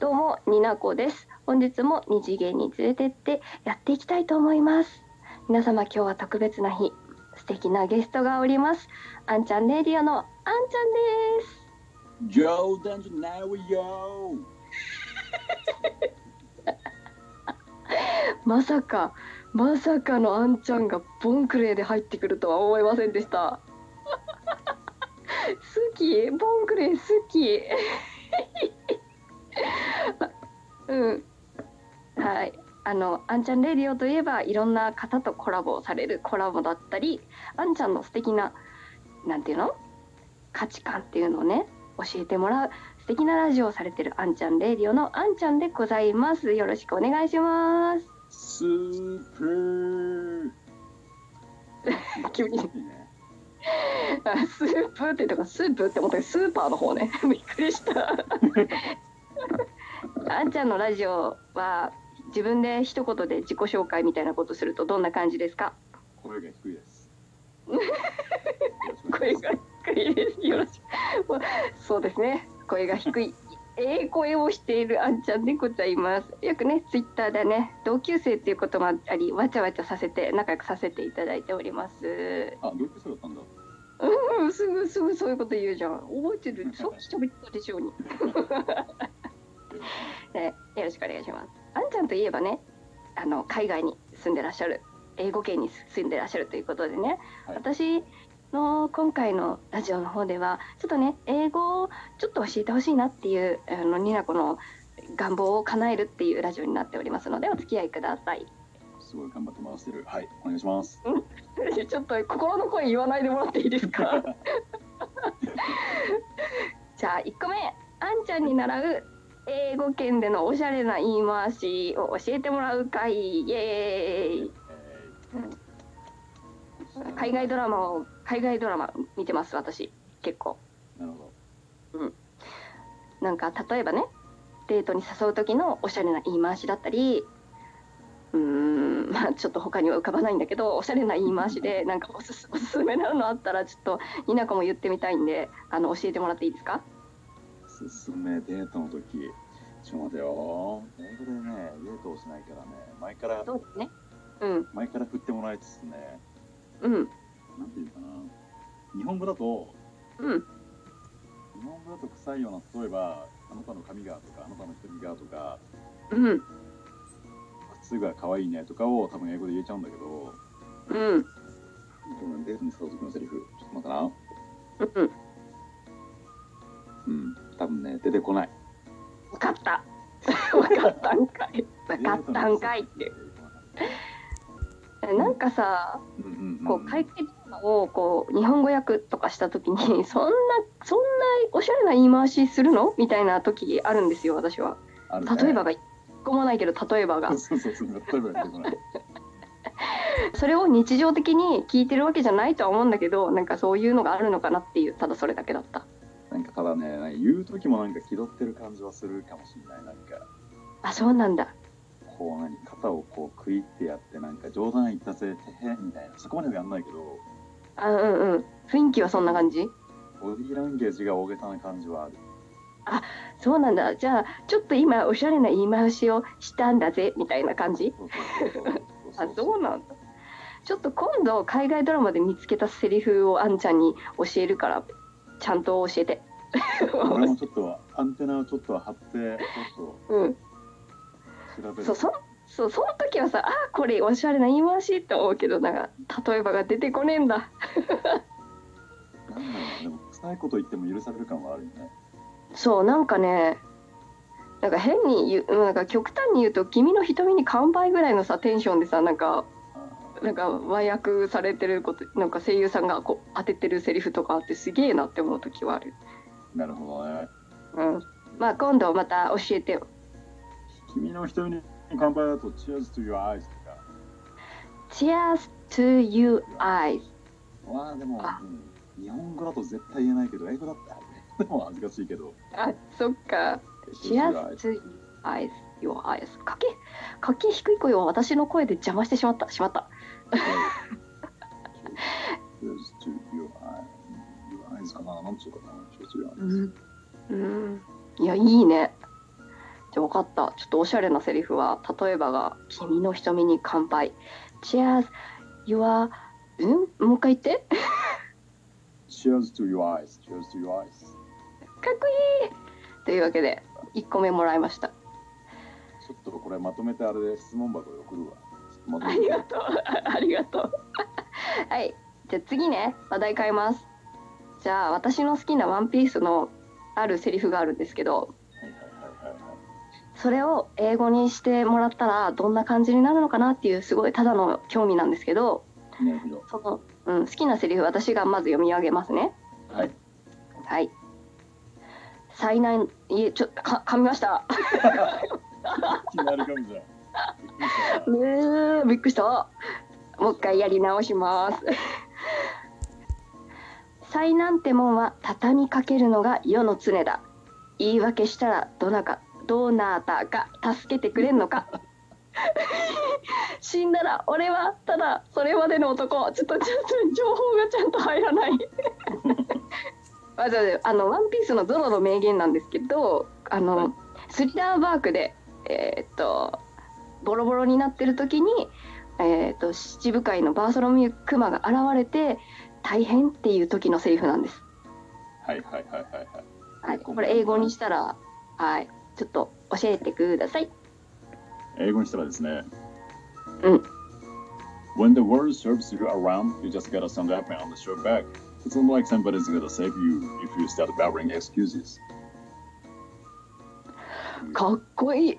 どうもニナコです。本日も二次元に連れてってやっていきたいと思います。皆様今日は特別な日素敵なゲストがおります。あんちゃんレディオのあんちゃんです。冗談じゃないわよまさかまさかのあんちゃんがボンクレーで入ってくるとは思いませんでした。好き？ボンクレー好き？うん。はい。あのあんちゃんレディオといえばいろんな方とコラボをされるコラボだったりあんちゃんの素敵ななんていうの？価値観っていうのをね教えてもらう素敵なラジオをされてるあんちゃんレディオのあんちゃんでございます。よろしくお願いします。スープー。急に。スープってとかスープって思ったけどスーパーの方ね。びっくりしたあんちゃんのラジオは自分で一言で自己紹介みたいなことするとどんな感じですか？声が低いです。声が低いです。よろしくそうです。ね声が低い。ええ声をしているあんちゃんでございます。よくねツイッターでね同級生っていうこともありわちゃわちゃさせて仲良くさせていただいております。あ同級生だったんだ。うんすぐすぐそういうこと言うじゃん。覚えてる？さっき喋ったでしょうに ね、よろしくお願いします。あんちゃんといえばね、あの海外に住んでらっしゃる、英語圏に住んでらっしゃるということでね、はい。私の今回のラジオの方では、ちょっとね、英語をちょっと教えてほしいなっていう、あのニナコの願望を叶えるっていうラジオになっておりますので、お付き合いください。すごい頑張って回してる。はいお願いします。ちょっと心の声言わないでもらっていいですか？じゃあ1個目。あんちゃんに習う英語圏でのおしゃれな言い回しを教えてもらう会。イエーイ。海外ドラマを海外ドラマ見てます私。結構。なるほど。なんか例えばねデートに誘う時のおしゃれな言い回しだったり。うーんまあちょっと他には浮かばないんだけどおしゃれな言い回しで なんかおすすおすすめなのあったらちょっとニナコも言ってみたいんであの教えてもらっていいですか？おすすめデートの時ちょっと待てよ。英語でねデートをしないからね前からそうですね。うん。前から振ってもらいつつねうん。なんていうかな。日本語だとうん。日本語だと臭いような例えばあなたの髪がとかあなたの瞳がとかうん。靴が可愛いねとかを多分英語で言えちゃうんだけどうん。デートに誘う時のセリフちょっと待ってな。うんうん。多分ね出てこない。分かった。分かったんかい。分かったんかいって。なんかさうんうんうん。こう海外ドラマをこう日本語訳とかした時に そんなそんなおしゃれな言い回しするの？みたいな時あるんですよ私は。ね。例えばが一個もないけど例えばが。それを日常的に聞いてるわけじゃないとは思うんだけどなんかそういうのがあるのかなっていうただそれだけだったただねなんか言う時もなんか気取ってる感じはするかもしれないなんか。あそうなんだ。こう何肩をこう食いってやってなんか冗談言ったぜてへみたいな。そこまではやんないけど。あうんうん。雰囲気はそんな感じ？ボディーランゲージが大げさな感じはある。そうなんだ。じゃあちょっと今おしゃれな言い回しをしたんだぜみたいな感じ？あそうなんだ。ちょっと今度海外ドラマで見つけたセリフをあんちゃんに教えるからちゃんと教えて俺もちょっとアンテナをちょっと張ってちょっうんと調べる。そうそそうその時はさあこれおしゃれな言い回しって思うけどなんか例えばが出てこねえんだ。なんだろうでも臭いこと言っても許される感はあるよね。そうなんかねなんか変に言うなんか極端に言うと「君の瞳に乾杯」ぐらいのさテンションでさなんかあなんか和訳されてることなんか声優さんがこう当ててるセリフとかあってすげえなって思う時はある。ーなるほどねうん、まあ今度また教えてよ。君の瞳に乾杯だと Cheers to your eyes とか Cheers to you eyes。まあでもあ、うん、日本語だと絶対言えないけど英語だったら でも恥ずかしいけどあ、そっか。Cheers to eyes。your eyes。かけ、かけ低い声を私の声で邪魔してしまった。しまった。Cheers to your eyes your eyes かな。なんつうかな。to your う eyes ん。うん。いや、いいね。じゃあ分かった。ちょっとおしゃれなセリフは例えばが「君の瞳に乾杯」「Cheers you are」ん？もう一回言って。Cheers to your eyes. Cheers to your eyes. かっこいい。というわけで1個目もらいました。ちょっとこれまとめてあれで質問箱で送るわ。ありがとう。ありがとう。はい。じゃあ次ね。話題変えますじゃあ私の好きなワンピースのあるセリフがあるんですけど。それを英語にしてもらったらどんな感じになるのかなっていうすごいただの興味なんですけど。その、うん、好きなセリフ私がまず読み上げますねはい。はい災難いえちょか噛みました ねえびっくりしたもう一回やり直します災難ってもんは畳みかけるのが世の常だ。言い訳したらどなかどなたか助けてくれんのか。死んだら俺はただそれまでの男。ちょっとちょっと情報がちゃんと入らない。まずあの「ワンピースのゾロの名言なんですけどあの、スリラーバークでえーっとボロボロになってる時に、えーっと七部会のバーソロミュークマが現れて大変っていう時のセリフなんです。はいはいはいはいはい。はい、これ英語にしたら、はい、ちょっと教えてください。英語にしたらですね。うん。When the world serves you around, you just gotta stand up and show back. It's not like somebody's gonna save you if you start babbling excuses. かっこいい。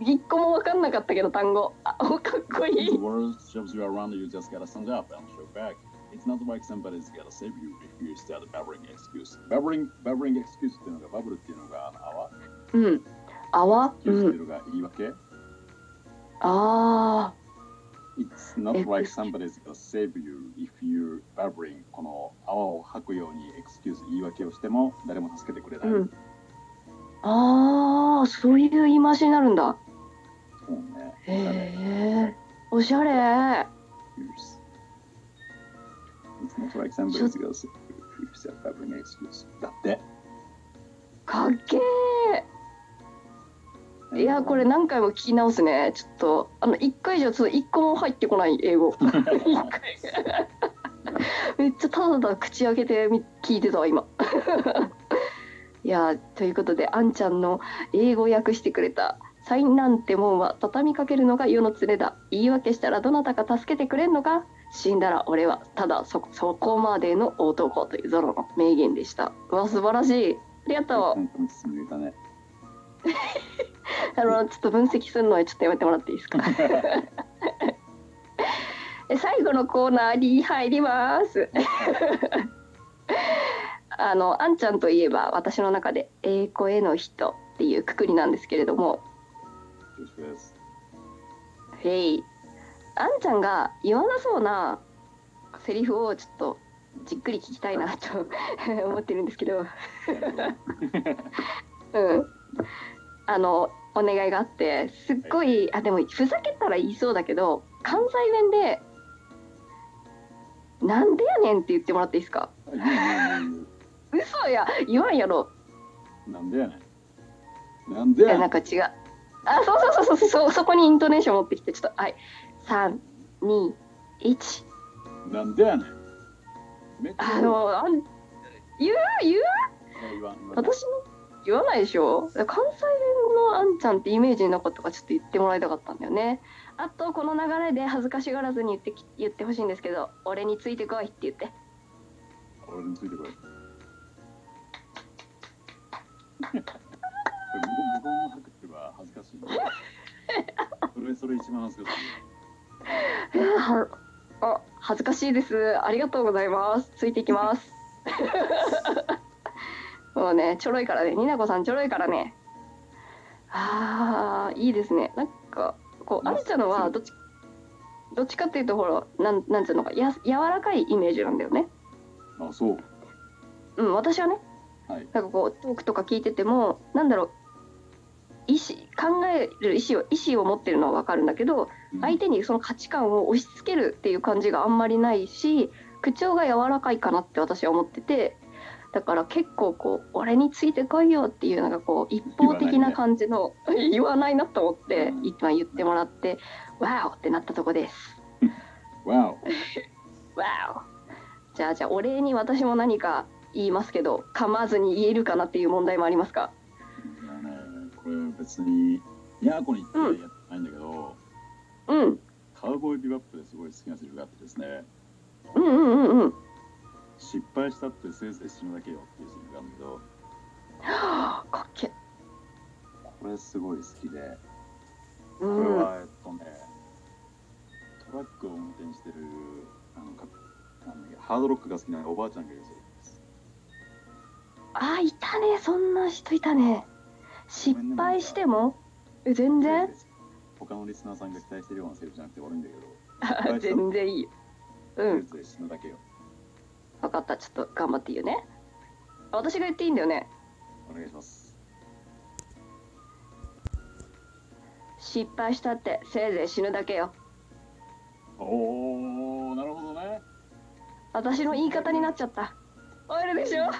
一個も分かんなかったけど単語。あ、かっこ When い the い。world shoves you around, you just gotta stand up and show back. It's not like somebody's gonna save you if you start babbling excuses. Babbling, babbling excuse っていうのが、バブルっていうのが、あわ、うん。泡。excuse うん。っていうのが言い訳。あ It's not like somebody's gonna save you if you babbling この泡を吐くように excuse 言い訳をしても誰も助けてくれあ。ない。うん。ああ、そういう言い回しになるんだ。そうね。へえ。おしゃれ。Excuse. It's not like somebody's gonna save you if you start babbling excuse. だって。かっけえ。いや、これ何回も聞き直すね。ちょっと、あの、一回じゃちょっと一個も入ってこない英語。めっちゃただただ口開けてみ聞いてたわ、今。いや、ということで、あんちゃんの英語訳してくれた。災難ってもんは畳みかけるのが世の連れだ。言い訳したらどなたか助けてくれんのか死んだら俺はただそそこまでの男というゾロの名言でした。うわ、素晴らしい。ありがとう。あのちょっと分析するのはちょっとやめてもらっていいですか？え最後のコーナーに入ります あのあんちゃんといえば私の中で「ええ声の人」っていうくくりなんですけれどもしくです。へい。あんちゃんが言わなそうなセリフをちょっとじっくり聞きたいなと 思ってるんですけど。うん、あのお願いがあってすっごいあでもふざけたら言いそうだけど関西弁で「なんでやねん」って言ってもらっていいですか？嘘や言わんやろ。なんでやねん。なんでえや。なんか違うあそうそうそうそう。そうそこにイントネーション持ってきてちょっとはい。321なんでやねん。あのあん言う言う？私の言わないでしょ？関西弁のあんちゃんってイメージなかったからちょっと言ってもらいたかったんだよね。あとこの流れで恥ずかしがらずに言ってき言ってほしいんですけど俺についてこいって言って。俺についてこい。向 こうの。それそれ一番恥ずかしい。えーはあ恥ずかしいです。ありがとうございます。ついていきます。もうねちょろいからね。になこさんちょろいからね。あーいいですね。なんかこうあんちゃんのはどっちどっちかっていうとほらなんなんつうのかや柔らかいイメージなんだよね。あ、そう。うん私はね。はい。なんかこうトークとか聞いててもなんだろう考える意思を意思を持ってるのは分かるんだけど相手にその価値観を押し付けるっていう感じがあんまりないし口調が柔らかいかなって私は思っててだから結構こう俺についてこいよっていうのがこう一方的な感じの言わないなと思ってうん。今言ってもらってわおってなったとこです。Wow. わお。じゃあじゃあお礼に私も何か言いますけど噛まずに言えるかなっていう問題もありますか？別に、ヤーコに行ってやってないんだけど、うん。カウボーイビバップですごい好きなセリフがあってですね、うんうんうんうん。失敗したってせいぜい死ぬだけよっていうセリフがあるんだけど、はあかっけこれすごい好きで、これうんは、えっとね、トラックを運転してる、あの、かなんハードロックが好きなおばあちゃんがいるセリフです。あいたねそんな人いたね失敗しても？え全然？他のリスナーさんが期待してるようなセリフじゃなくて悪いんだけど、全然いいよ。うん。せいぜい死ぬだけよ。分かった。ちょっと頑張って言うね。私が言っていいんだよね。お願いします。失敗したってせいぜい死ぬだけよ。おー、なるほどね。私の言い方になっちゃった。あれでしょ？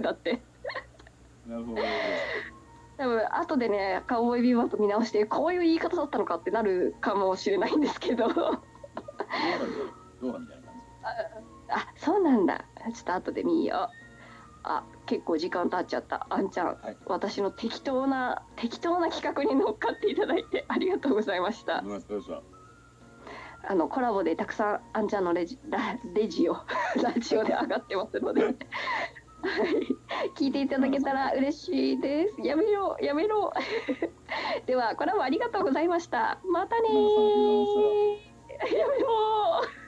だってなるほど。多分後でねカウボーイビバップ見直してこういう言い方だったのかってなるかもしれないんですけど。ドーラみたいドーラみたいな感あそうなんだ。ちょっと後で見よう。あ結構時間経っちゃった。あんちゃん、はい。私の適当な適当な企画に乗っかっていただいてありがとうございました。あのコラボでたくさんあんちゃんのレジラレジをラジオで上がってますので、はい、聞いていただけたら嬉しいです。やめろやめろ。ではコラボありがとうございました。またねー。やめろー。